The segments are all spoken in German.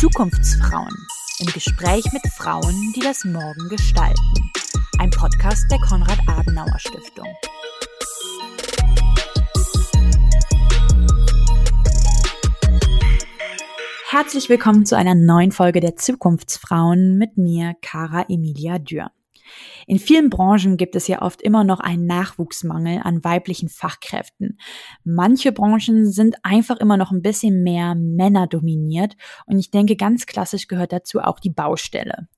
Zukunftsfrauen im Gespräch mit Frauen, die das Morgen gestalten. Ein Podcast der Konrad-Adenauer-Stiftung. Herzlich willkommen zu einer neuen Folge der Zukunftsfrauen mit mir, Cara Emilia Dürr. In vielen Branchen gibt es ja oft immer noch einen Nachwuchsmangel an weiblichen Fachkräften. Manche Branchen sind einfach immer noch ein bisschen mehr Männer dominiert und ich denke, ganz klassisch gehört dazu auch die Baustelle.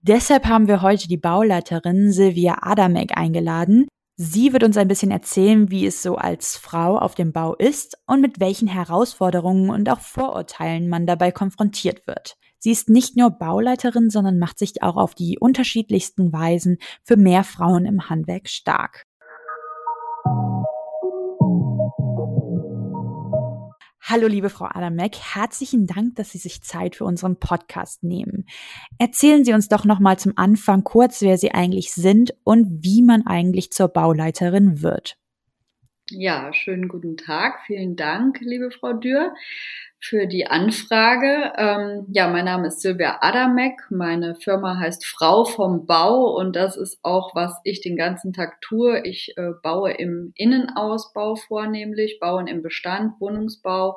Deshalb haben wir heute die Bauleiterin Silvia Adamek eingeladen. Sie wird uns ein bisschen erzählen, wie es so als Frau auf dem Bau ist und mit welchen Herausforderungen und auch Vorurteilen man dabei konfrontiert wird. Sie ist nicht nur Bauleiterin, sondern macht sich auch auf die unterschiedlichsten Weisen für mehr Frauen im Handwerk stark. Hallo, liebe Frau Adamek, herzlichen Dank, dass Sie sich Zeit für unseren Podcast nehmen. Erzählen Sie uns doch noch mal zum Anfang kurz, wer Sie eigentlich sind und wie man eigentlich zur Bauleiterin wird. Ja, schönen guten Tag. Vielen Dank, liebe Frau Dürr für die Anfrage. Ähm, ja, mein Name ist Silvia Adamek. Meine Firma heißt Frau vom Bau und das ist auch, was ich den ganzen Tag tue. Ich äh, baue im Innenausbau vornehmlich, bauen im Bestand, Wohnungsbau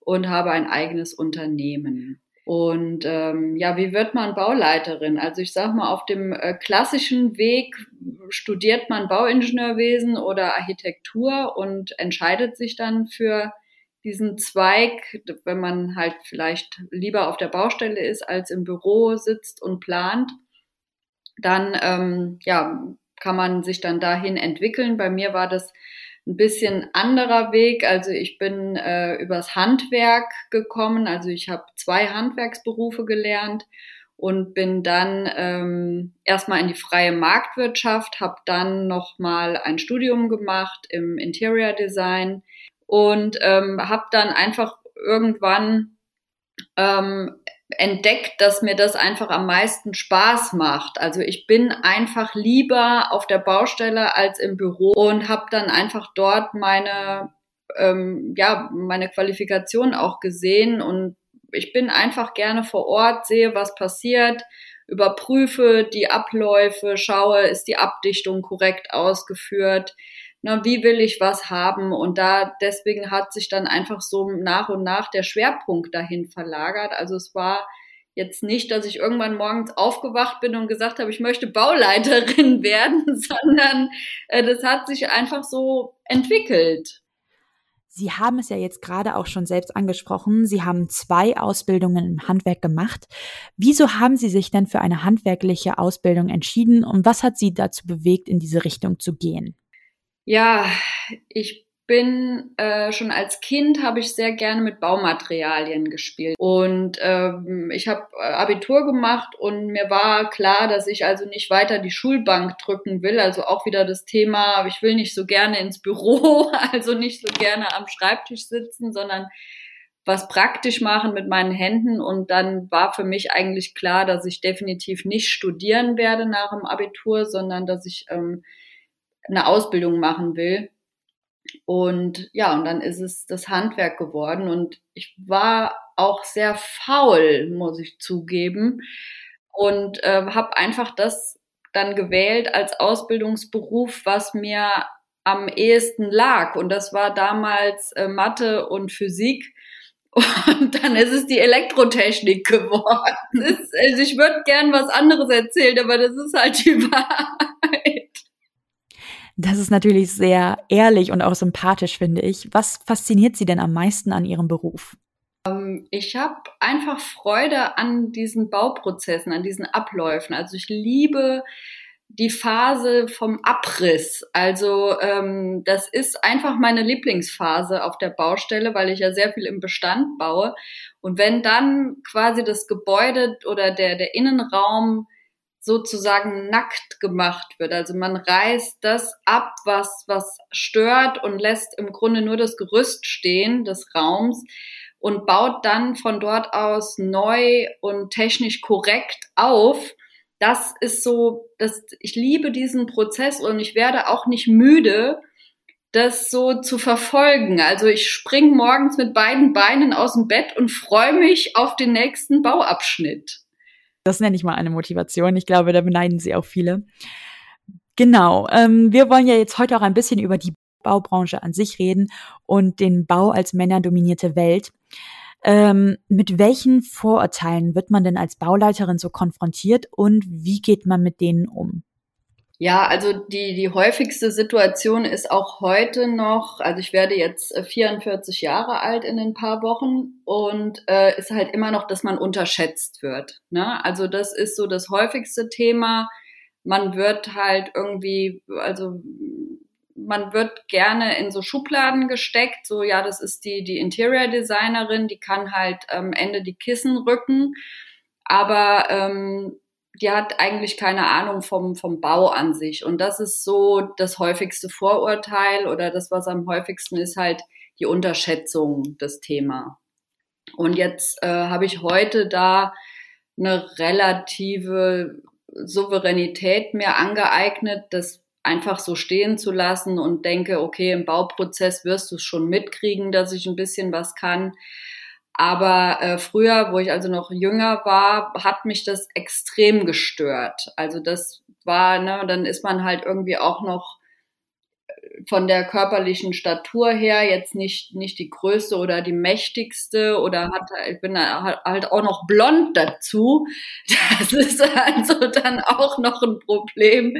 und habe ein eigenes Unternehmen. Und ähm, ja, wie wird man Bauleiterin? Also ich sage mal, auf dem äh, klassischen Weg studiert man Bauingenieurwesen oder Architektur und entscheidet sich dann für diesen Zweig, wenn man halt vielleicht lieber auf der Baustelle ist, als im Büro sitzt und plant, dann ähm, ja, kann man sich dann dahin entwickeln. Bei mir war das ein bisschen anderer Weg. Also ich bin äh, übers Handwerk gekommen. Also ich habe zwei Handwerksberufe gelernt und bin dann ähm, erstmal in die freie Marktwirtschaft, habe dann nochmal ein Studium gemacht im Interior Design und ähm, habe dann einfach irgendwann ähm, entdeckt, dass mir das einfach am meisten Spaß macht. Also ich bin einfach lieber auf der Baustelle als im Büro und habe dann einfach dort meine ähm, ja meine Qualifikation auch gesehen und ich bin einfach gerne vor Ort, sehe, was passiert, überprüfe die Abläufe, schaue, ist die Abdichtung korrekt ausgeführt, na, wie will ich was haben? Und da deswegen hat sich dann einfach so nach und nach der Schwerpunkt dahin verlagert. Also es war jetzt nicht, dass ich irgendwann morgens aufgewacht bin und gesagt habe, ich möchte Bauleiterin werden, sondern äh, das hat sich einfach so entwickelt. Sie haben es ja jetzt gerade auch schon selbst angesprochen. Sie haben zwei Ausbildungen im Handwerk gemacht. Wieso haben Sie sich denn für eine handwerkliche Ausbildung entschieden und was hat Sie dazu bewegt, in diese Richtung zu gehen? Ja, ich bin äh, schon als Kind habe ich sehr gerne mit Baumaterialien gespielt und ähm, ich habe äh, Abitur gemacht und mir war klar, dass ich also nicht weiter die Schulbank drücken will. Also auch wieder das Thema, ich will nicht so gerne ins Büro, also nicht so gerne am Schreibtisch sitzen, sondern was praktisch machen mit meinen Händen und dann war für mich eigentlich klar, dass ich definitiv nicht studieren werde nach dem Abitur, sondern dass ich ähm, eine Ausbildung machen will. Und ja, und dann ist es das Handwerk geworden. Und ich war auch sehr faul, muss ich zugeben. Und äh, habe einfach das dann gewählt als Ausbildungsberuf, was mir am ehesten lag. Und das war damals äh, Mathe und Physik. Und dann ist es die Elektrotechnik geworden. Ist, also ich würde gern was anderes erzählen, aber das ist halt die Wahrheit. Das ist natürlich sehr ehrlich und auch sympathisch, finde ich. Was fasziniert Sie denn am meisten an Ihrem Beruf? Ähm, ich habe einfach Freude an diesen Bauprozessen, an diesen Abläufen. Also ich liebe die Phase vom Abriss. Also ähm, das ist einfach meine Lieblingsphase auf der Baustelle, weil ich ja sehr viel im Bestand baue. Und wenn dann quasi das Gebäude oder der, der Innenraum sozusagen nackt gemacht wird. Also man reißt das ab, was, was stört und lässt im Grunde nur das Gerüst stehen des Raums und baut dann von dort aus neu und technisch korrekt auf. das ist so, das, ich liebe diesen Prozess und ich werde auch nicht müde, das so zu verfolgen. Also ich spring morgens mit beiden Beinen aus dem Bett und freue mich auf den nächsten Bauabschnitt. Das nenne ich mal eine Motivation. Ich glaube, da beneiden sie auch viele. Genau. Ähm, wir wollen ja jetzt heute auch ein bisschen über die Baubranche an sich reden und den Bau als männerdominierte Welt. Ähm, mit welchen Vorurteilen wird man denn als Bauleiterin so konfrontiert und wie geht man mit denen um? Ja, also die, die häufigste Situation ist auch heute noch, also ich werde jetzt 44 äh, Jahre alt in ein paar Wochen und äh, ist halt immer noch, dass man unterschätzt wird. Ne? Also das ist so das häufigste Thema. Man wird halt irgendwie, also man wird gerne in so Schubladen gesteckt, so ja, das ist die, die Interior Designerin, die kann halt am ähm, Ende die Kissen rücken, aber ähm, die hat eigentlich keine Ahnung vom, vom Bau an sich. Und das ist so das häufigste Vorurteil oder das, was am häufigsten ist, halt die Unterschätzung des Thema. Und jetzt äh, habe ich heute da eine relative Souveränität mir angeeignet, das einfach so stehen zu lassen und denke, okay, im Bauprozess wirst du es schon mitkriegen, dass ich ein bisschen was kann. Aber äh, früher, wo ich also noch jünger war, hat mich das extrem gestört. Also das war, ne, dann ist man halt irgendwie auch noch äh, von der körperlichen Statur her jetzt nicht nicht die größte oder die mächtigste oder hat ich bin halt auch noch blond dazu. Das ist also dann auch noch ein Problem.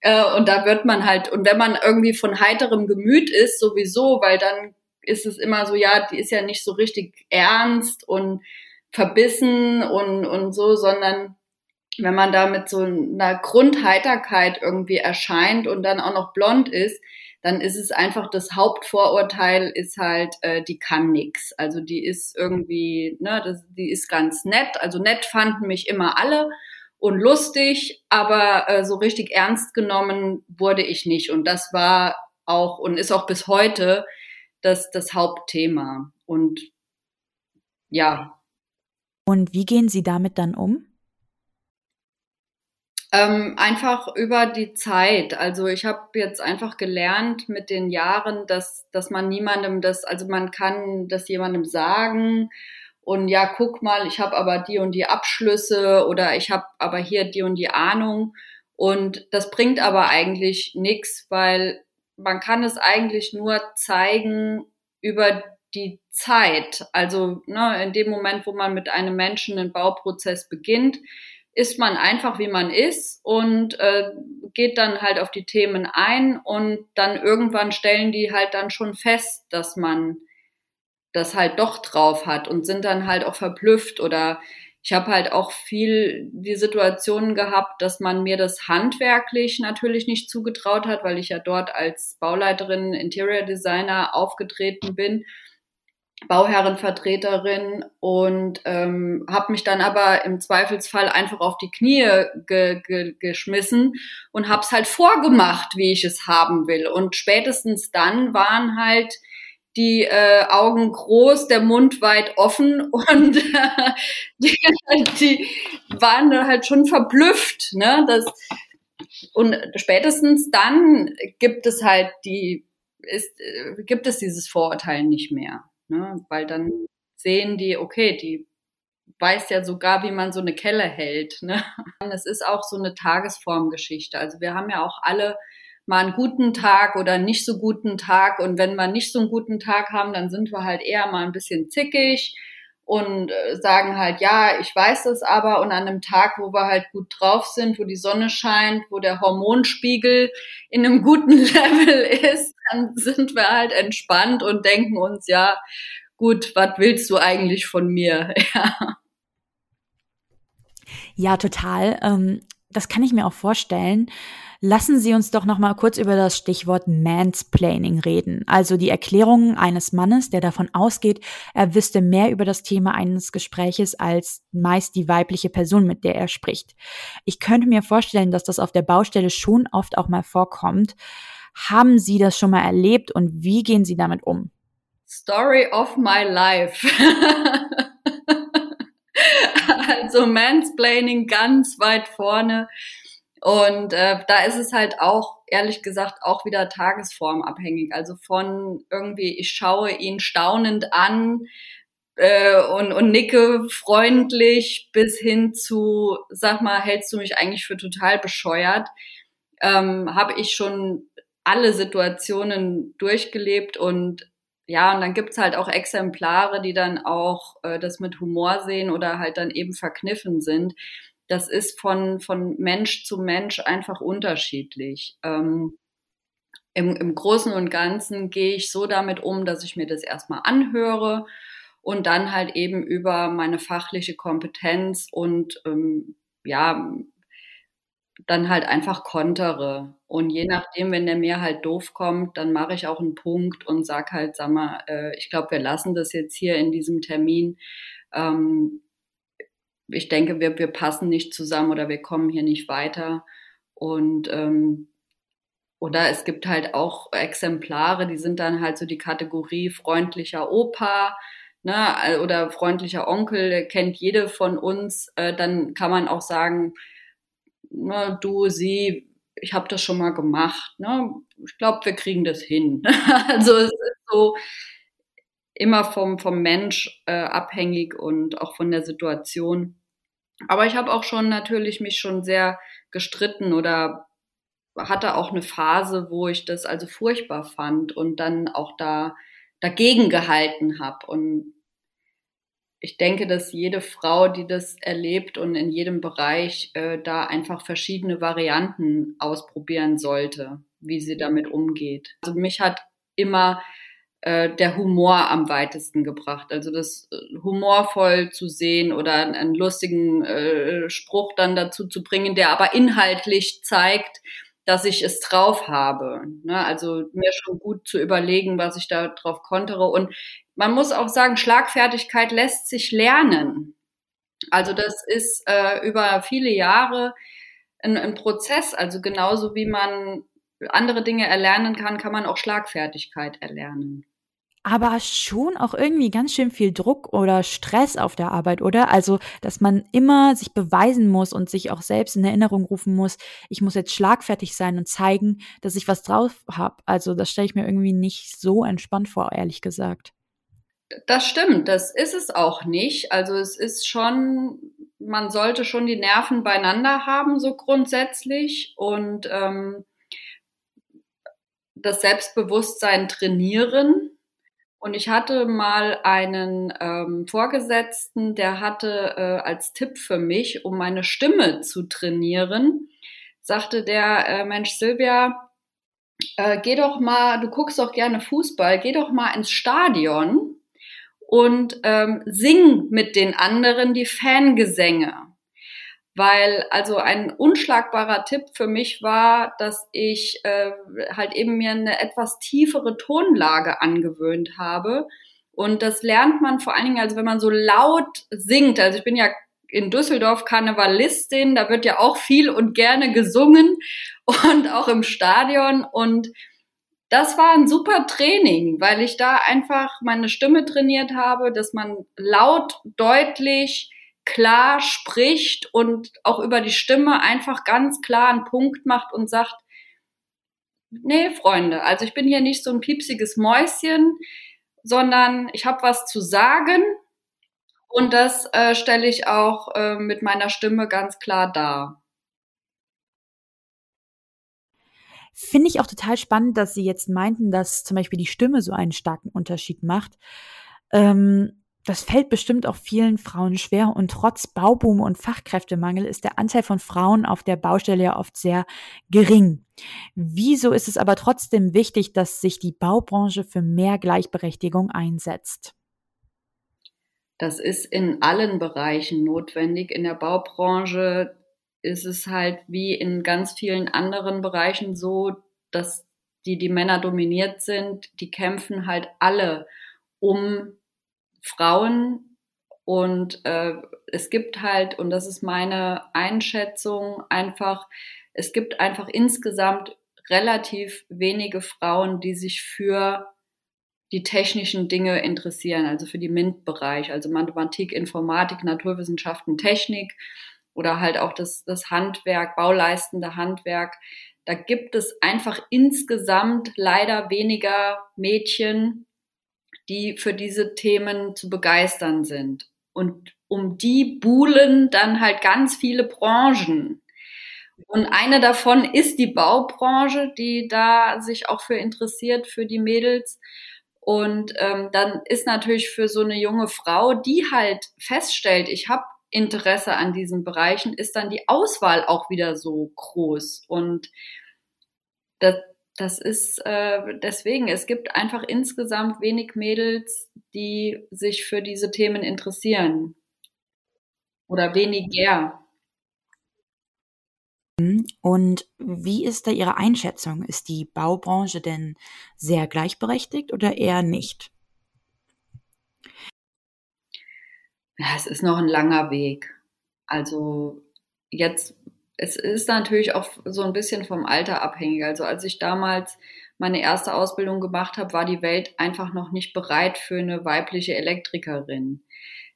Äh, und da wird man halt und wenn man irgendwie von heiterem Gemüt ist sowieso, weil dann ist es immer so, ja, die ist ja nicht so richtig ernst und verbissen und, und so, sondern wenn man da mit so einer Grundheiterkeit irgendwie erscheint und dann auch noch blond ist, dann ist es einfach das Hauptvorurteil ist halt, äh, die kann nix. Also die ist irgendwie, ne, das, die ist ganz nett. Also nett fanden mich immer alle und lustig, aber äh, so richtig ernst genommen wurde ich nicht. Und das war auch und ist auch bis heute das, das Hauptthema. Und ja. Und wie gehen Sie damit dann um? Ähm, einfach über die Zeit. Also ich habe jetzt einfach gelernt mit den Jahren, dass, dass man niemandem das, also man kann das jemandem sagen und ja, guck mal, ich habe aber die und die Abschlüsse oder ich habe aber hier die und die Ahnung. Und das bringt aber eigentlich nichts, weil man kann es eigentlich nur zeigen über die Zeit. Also ne, in dem Moment, wo man mit einem Menschen einen Bauprozess beginnt, ist man einfach wie man ist und äh, geht dann halt auf die Themen ein und dann irgendwann stellen die halt dann schon fest, dass man das halt doch drauf hat und sind dann halt auch verblüfft oder ich habe halt auch viel die Situation gehabt, dass man mir das handwerklich natürlich nicht zugetraut hat, weil ich ja dort als Bauleiterin, Interior Designer aufgetreten bin, Bauherrenvertreterin und ähm, habe mich dann aber im Zweifelsfall einfach auf die Knie ge ge geschmissen und habe es halt vorgemacht, wie ich es haben will. Und spätestens dann waren halt die äh, Augen groß, der Mund weit offen und äh, die, waren halt schon verblüfft. Ne? Das, und spätestens dann gibt es halt die, ist, äh, gibt es dieses Vorurteil nicht mehr. Ne? Weil dann sehen die, okay, die weiß ja sogar, wie man so eine Kelle hält. Ne? Es ist auch so eine Tagesformgeschichte. Also wir haben ja auch alle mal einen guten Tag oder nicht so guten Tag. Und wenn wir nicht so einen guten Tag haben, dann sind wir halt eher mal ein bisschen zickig und äh, sagen halt, ja, ich weiß das aber. Und an einem Tag, wo wir halt gut drauf sind, wo die Sonne scheint, wo der Hormonspiegel in einem guten Level ist, dann sind wir halt entspannt und denken uns, ja, gut, was willst du eigentlich von mir? Ja. Ja, total. Ähm, das kann ich mir auch vorstellen. Lassen Sie uns doch noch mal kurz über das Stichwort Mansplaining reden, also die Erklärungen eines Mannes, der davon ausgeht, er wüsste mehr über das Thema eines Gespräches als meist die weibliche Person, mit der er spricht. Ich könnte mir vorstellen, dass das auf der Baustelle schon oft auch mal vorkommt. Haben Sie das schon mal erlebt und wie gehen Sie damit um? Story of my life. also Mansplaining ganz weit vorne. Und äh, da ist es halt auch, ehrlich gesagt, auch wieder tagesformabhängig. Also von irgendwie, ich schaue ihn staunend an äh, und, und nicke freundlich bis hin zu, sag mal, hältst du mich eigentlich für total bescheuert, ähm, habe ich schon alle Situationen durchgelebt und ja, und dann gibt's halt auch Exemplare, die dann auch äh, das mit Humor sehen oder halt dann eben verkniffen sind. Das ist von, von Mensch zu Mensch einfach unterschiedlich. Ähm, im, Im Großen und Ganzen gehe ich so damit um, dass ich mir das erstmal anhöre und dann halt eben über meine fachliche Kompetenz und ähm, ja, dann halt einfach kontere. Und je nachdem, wenn der mir halt doof kommt, dann mache ich auch einen Punkt und sag halt, sag mal, äh, ich glaube, wir lassen das jetzt hier in diesem Termin. Ähm, ich denke, wir, wir passen nicht zusammen oder wir kommen hier nicht weiter. Und ähm, oder es gibt halt auch Exemplare, die sind dann halt so die Kategorie freundlicher Opa ne, oder freundlicher Onkel, kennt jede von uns. Äh, dann kann man auch sagen, ne, du, sie, ich habe das schon mal gemacht. Ne? Ich glaube, wir kriegen das hin. also es ist so immer vom, vom Mensch äh, abhängig und auch von der Situation. Aber ich habe auch schon natürlich mich schon sehr gestritten oder hatte auch eine Phase, wo ich das also furchtbar fand und dann auch da dagegen gehalten habe. Und ich denke, dass jede Frau, die das erlebt und in jedem Bereich äh, da einfach verschiedene Varianten ausprobieren sollte, wie sie damit umgeht. Also mich hat immer äh, der Humor am weitesten gebracht. Also das äh, humorvoll zu sehen oder einen lustigen äh, Spruch dann dazu zu bringen, der aber inhaltlich zeigt, dass ich es drauf habe. Ne? Also mir schon gut zu überlegen, was ich da drauf kontere. Und man muss auch sagen, Schlagfertigkeit lässt sich lernen. Also das ist äh, über viele Jahre ein, ein Prozess. Also genauso wie man andere Dinge erlernen kann, kann man auch Schlagfertigkeit erlernen aber schon auch irgendwie ganz schön viel Druck oder Stress auf der Arbeit, oder? Also, dass man immer sich beweisen muss und sich auch selbst in Erinnerung rufen muss, ich muss jetzt schlagfertig sein und zeigen, dass ich was drauf habe. Also, das stelle ich mir irgendwie nicht so entspannt vor, ehrlich gesagt. Das stimmt, das ist es auch nicht. Also, es ist schon, man sollte schon die Nerven beieinander haben, so grundsätzlich. Und ähm, das Selbstbewusstsein trainieren und ich hatte mal einen ähm, Vorgesetzten, der hatte äh, als Tipp für mich, um meine Stimme zu trainieren, sagte der äh, Mensch Silvia, äh, geh doch mal, du guckst doch gerne Fußball, geh doch mal ins Stadion und ähm, sing mit den anderen die Fangesänge weil also ein unschlagbarer Tipp für mich war, dass ich äh, halt eben mir eine etwas tiefere Tonlage angewöhnt habe. Und das lernt man vor allen Dingen, also wenn man so laut singt. Also ich bin ja in Düsseldorf Karnevalistin, da wird ja auch viel und gerne gesungen und auch im Stadion. Und das war ein super Training, weil ich da einfach meine Stimme trainiert habe, dass man laut, deutlich, klar spricht und auch über die Stimme einfach ganz klar einen Punkt macht und sagt, nee, Freunde, also ich bin hier nicht so ein piepsiges Mäuschen, sondern ich habe was zu sagen und das äh, stelle ich auch äh, mit meiner Stimme ganz klar dar. Finde ich auch total spannend, dass Sie jetzt meinten, dass zum Beispiel die Stimme so einen starken Unterschied macht. Ähm, das fällt bestimmt auch vielen Frauen schwer und trotz Bauboom und Fachkräftemangel ist der Anteil von Frauen auf der Baustelle ja oft sehr gering. Wieso ist es aber trotzdem wichtig, dass sich die Baubranche für mehr Gleichberechtigung einsetzt? Das ist in allen Bereichen notwendig. In der Baubranche ist es halt wie in ganz vielen anderen Bereichen so, dass die, die Männer dominiert sind, die kämpfen halt alle um Frauen und äh, es gibt halt, und das ist meine Einschätzung, einfach, es gibt einfach insgesamt relativ wenige Frauen, die sich für die technischen Dinge interessieren, also für die MINT-Bereich, also Mathematik, Informatik, Naturwissenschaften, Technik oder halt auch das, das Handwerk, bauleistende Handwerk. Da gibt es einfach insgesamt leider weniger Mädchen, die für diese Themen zu begeistern sind. Und um die buhlen dann halt ganz viele Branchen. Und eine davon ist die Baubranche, die da sich auch für interessiert, für die Mädels. Und ähm, dann ist natürlich für so eine junge Frau, die halt feststellt, ich habe Interesse an diesen Bereichen, ist dann die Auswahl auch wieder so groß. Und das, das ist äh, deswegen, es gibt einfach insgesamt wenig Mädels, die sich für diese Themen interessieren. Oder weniger. Und wie ist da Ihre Einschätzung? Ist die Baubranche denn sehr gleichberechtigt oder eher nicht? Ja, es ist noch ein langer Weg. Also jetzt, es ist natürlich auch so ein bisschen vom Alter abhängig. Also als ich damals meine erste Ausbildung gemacht habe, war die Welt einfach noch nicht bereit für eine weibliche Elektrikerin.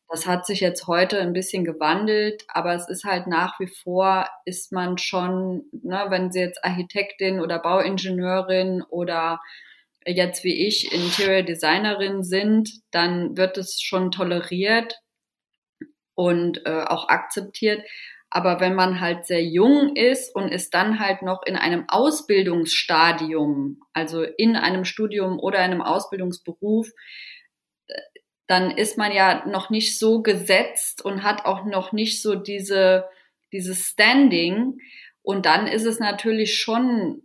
Das hat sich jetzt heute ein bisschen gewandelt, aber es ist halt nach wie vor, ist man schon, ne, wenn Sie jetzt Architektin oder Bauingenieurin oder jetzt wie ich Interior Designerin sind, dann wird es schon toleriert und äh, auch akzeptiert. Aber wenn man halt sehr jung ist und ist dann halt noch in einem Ausbildungsstadium, also in einem Studium oder einem Ausbildungsberuf, dann ist man ja noch nicht so gesetzt und hat auch noch nicht so diese, dieses Standing. Und dann ist es natürlich schon,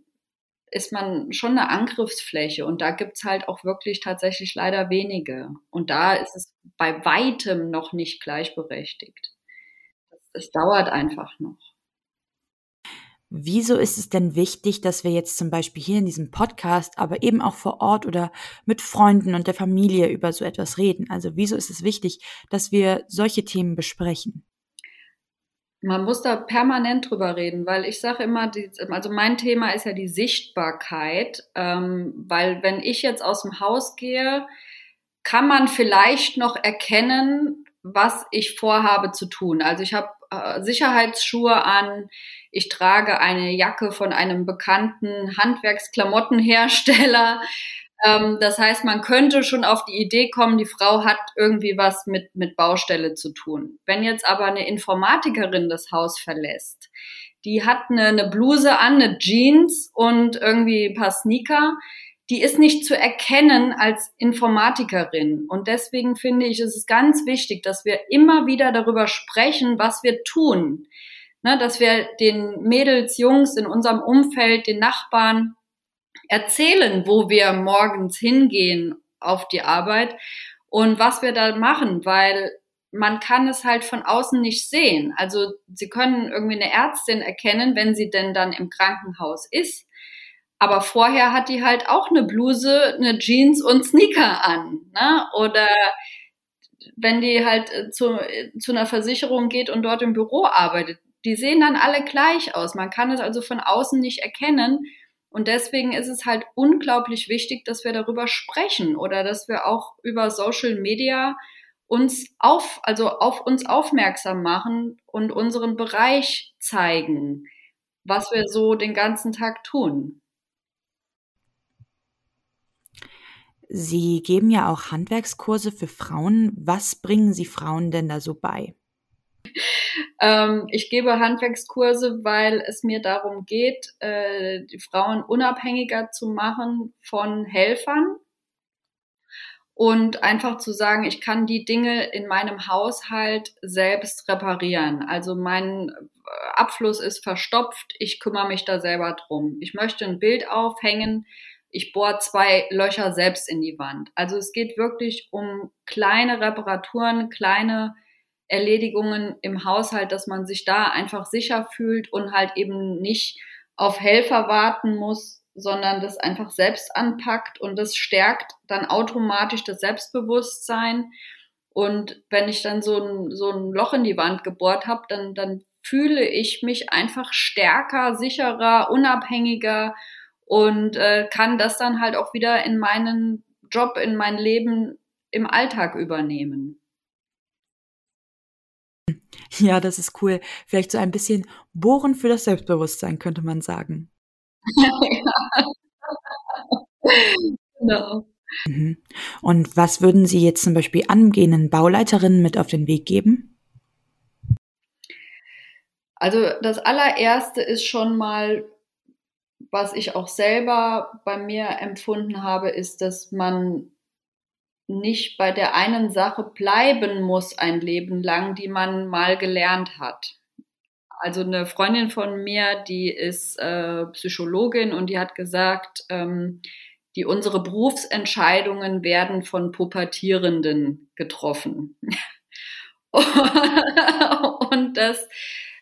ist man schon eine Angriffsfläche. Und da gibt's halt auch wirklich tatsächlich leider wenige. Und da ist es bei weitem noch nicht gleichberechtigt. Es dauert einfach noch. Wieso ist es denn wichtig, dass wir jetzt zum Beispiel hier in diesem Podcast, aber eben auch vor Ort oder mit Freunden und der Familie über so etwas reden? Also wieso ist es wichtig, dass wir solche Themen besprechen? Man muss da permanent drüber reden, weil ich sage immer, also mein Thema ist ja die Sichtbarkeit, ähm, weil wenn ich jetzt aus dem Haus gehe, kann man vielleicht noch erkennen, was ich vorhabe zu tun. Also ich habe äh, Sicherheitsschuhe an, ich trage eine Jacke von einem bekannten Handwerksklamottenhersteller. Ähm, das heißt, man könnte schon auf die Idee kommen, die Frau hat irgendwie was mit, mit Baustelle zu tun. Wenn jetzt aber eine Informatikerin das Haus verlässt, die hat eine, eine Bluse an, eine Jeans und irgendwie ein paar Sneaker, die ist nicht zu erkennen als Informatikerin. Und deswegen finde ich, es ist ganz wichtig, dass wir immer wieder darüber sprechen, was wir tun. Ne, dass wir den Mädels, Jungs in unserem Umfeld, den Nachbarn erzählen, wo wir morgens hingehen auf die Arbeit und was wir da machen, weil man kann es halt von außen nicht sehen. Also sie können irgendwie eine Ärztin erkennen, wenn sie denn dann im Krankenhaus ist. Aber vorher hat die halt auch eine Bluse, eine Jeans und Sneaker an. Ne? Oder wenn die halt äh, zu, zu einer Versicherung geht und dort im Büro arbeitet, die sehen dann alle gleich aus. Man kann es also von außen nicht erkennen. Und deswegen ist es halt unglaublich wichtig, dass wir darüber sprechen oder dass wir auch über Social Media uns auf, also auf uns aufmerksam machen und unseren Bereich zeigen, was wir so den ganzen Tag tun. Sie geben ja auch Handwerkskurse für Frauen. Was bringen Sie Frauen denn da so bei? Ähm, ich gebe Handwerkskurse, weil es mir darum geht, äh, die Frauen unabhängiger zu machen von Helfern und einfach zu sagen, ich kann die Dinge in meinem Haushalt selbst reparieren. Also mein Abfluss ist verstopft, ich kümmere mich da selber drum. Ich möchte ein Bild aufhängen, ich bohre zwei Löcher selbst in die Wand. Also es geht wirklich um kleine Reparaturen, kleine Erledigungen im Haushalt, dass man sich da einfach sicher fühlt und halt eben nicht auf Helfer warten muss, sondern das einfach selbst anpackt und das stärkt dann automatisch das Selbstbewusstsein. Und wenn ich dann so ein, so ein Loch in die Wand gebohrt habe, dann, dann fühle ich mich einfach stärker, sicherer, unabhängiger und äh, kann das dann halt auch wieder in meinen Job in mein Leben im Alltag übernehmen. Ja, das ist cool. Vielleicht so ein bisschen Bohren für das Selbstbewusstsein, könnte man sagen. ja. genau. Mhm. Und was würden Sie jetzt zum Beispiel angehenden Bauleiterinnen mit auf den Weg geben? Also das allererste ist schon mal, was ich auch selber bei mir empfunden habe, ist, dass man nicht bei der einen Sache bleiben muss ein Leben lang, die man mal gelernt hat. Also eine Freundin von mir, die ist äh, Psychologin und die hat gesagt, ähm, die unsere Berufsentscheidungen werden von Pubertierenden getroffen. und das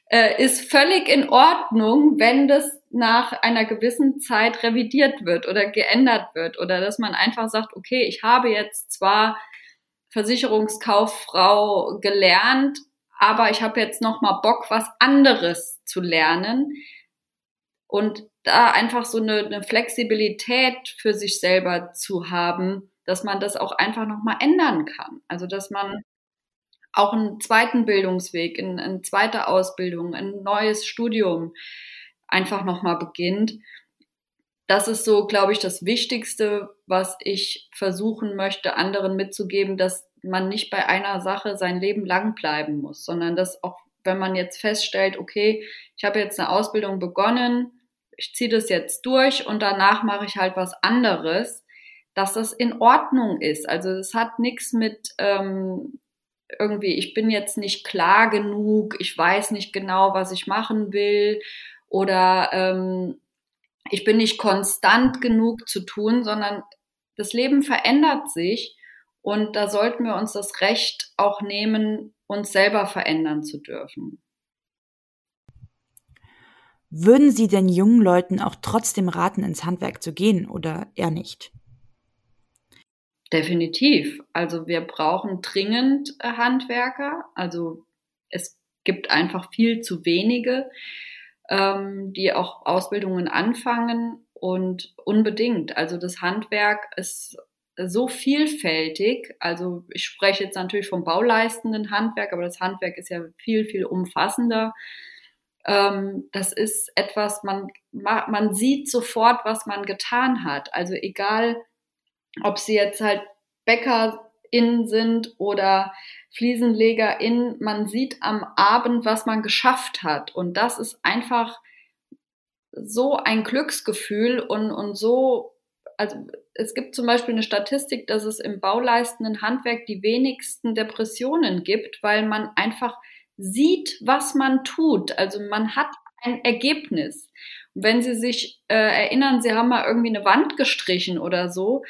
äh, ist völlig in Ordnung, wenn das nach einer gewissen Zeit revidiert wird oder geändert wird oder dass man einfach sagt, okay, ich habe jetzt zwar Versicherungskauffrau gelernt, aber ich habe jetzt noch mal Bock, was anderes zu lernen und da einfach so eine, eine Flexibilität für sich selber zu haben, dass man das auch einfach noch mal ändern kann. Also dass man auch einen zweiten Bildungsweg, in eine zweite Ausbildung, ein neues Studium einfach nochmal beginnt. Das ist so, glaube ich, das Wichtigste, was ich versuchen möchte, anderen mitzugeben, dass man nicht bei einer Sache sein Leben lang bleiben muss, sondern dass auch, wenn man jetzt feststellt, okay, ich habe jetzt eine Ausbildung begonnen, ich ziehe das jetzt durch und danach mache ich halt was anderes, dass das in Ordnung ist. Also es hat nichts mit ähm, irgendwie, ich bin jetzt nicht klar genug, ich weiß nicht genau, was ich machen will oder ähm, ich bin nicht konstant genug zu tun, sondern das Leben verändert sich und da sollten wir uns das Recht auch nehmen, uns selber verändern zu dürfen. Würden Sie denn jungen Leuten auch trotzdem raten, ins Handwerk zu gehen oder eher nicht? Definitiv. Also wir brauchen dringend äh, Handwerker. Also es gibt einfach viel zu wenige, ähm, die auch Ausbildungen anfangen und unbedingt. Also das Handwerk ist so vielfältig. Also ich spreche jetzt natürlich vom bauleistenden Handwerk, aber das Handwerk ist ja viel, viel umfassender. Ähm, das ist etwas, man, man sieht sofort, was man getan hat. Also egal, ob sie jetzt halt BäckerInnen sind oder FliesenlegerInnen, man sieht am Abend, was man geschafft hat. Und das ist einfach so ein Glücksgefühl und, und so, also es gibt zum Beispiel eine Statistik, dass es im bauleistenden Handwerk die wenigsten Depressionen gibt, weil man einfach sieht, was man tut. Also man hat ein Ergebnis. Wenn Sie sich äh, erinnern, Sie haben mal irgendwie eine Wand gestrichen oder so,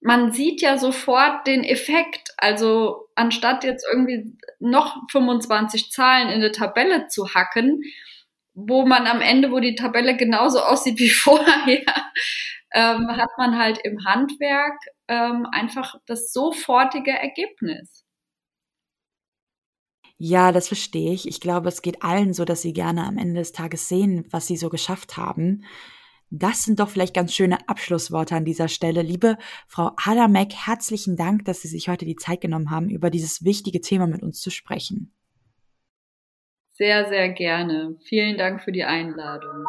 man sieht ja sofort den Effekt. Also anstatt jetzt irgendwie noch 25 Zahlen in eine Tabelle zu hacken, wo man am Ende, wo die Tabelle genauso aussieht wie vorher, ähm, hat man halt im Handwerk ähm, einfach das sofortige Ergebnis. Ja, das verstehe ich. Ich glaube, es geht allen so, dass sie gerne am Ende des Tages sehen, was sie so geschafft haben. Das sind doch vielleicht ganz schöne Abschlussworte an dieser Stelle. Liebe Frau Adamek, herzlichen Dank, dass Sie sich heute die Zeit genommen haben, über dieses wichtige Thema mit uns zu sprechen. Sehr, sehr gerne. Vielen Dank für die Einladung.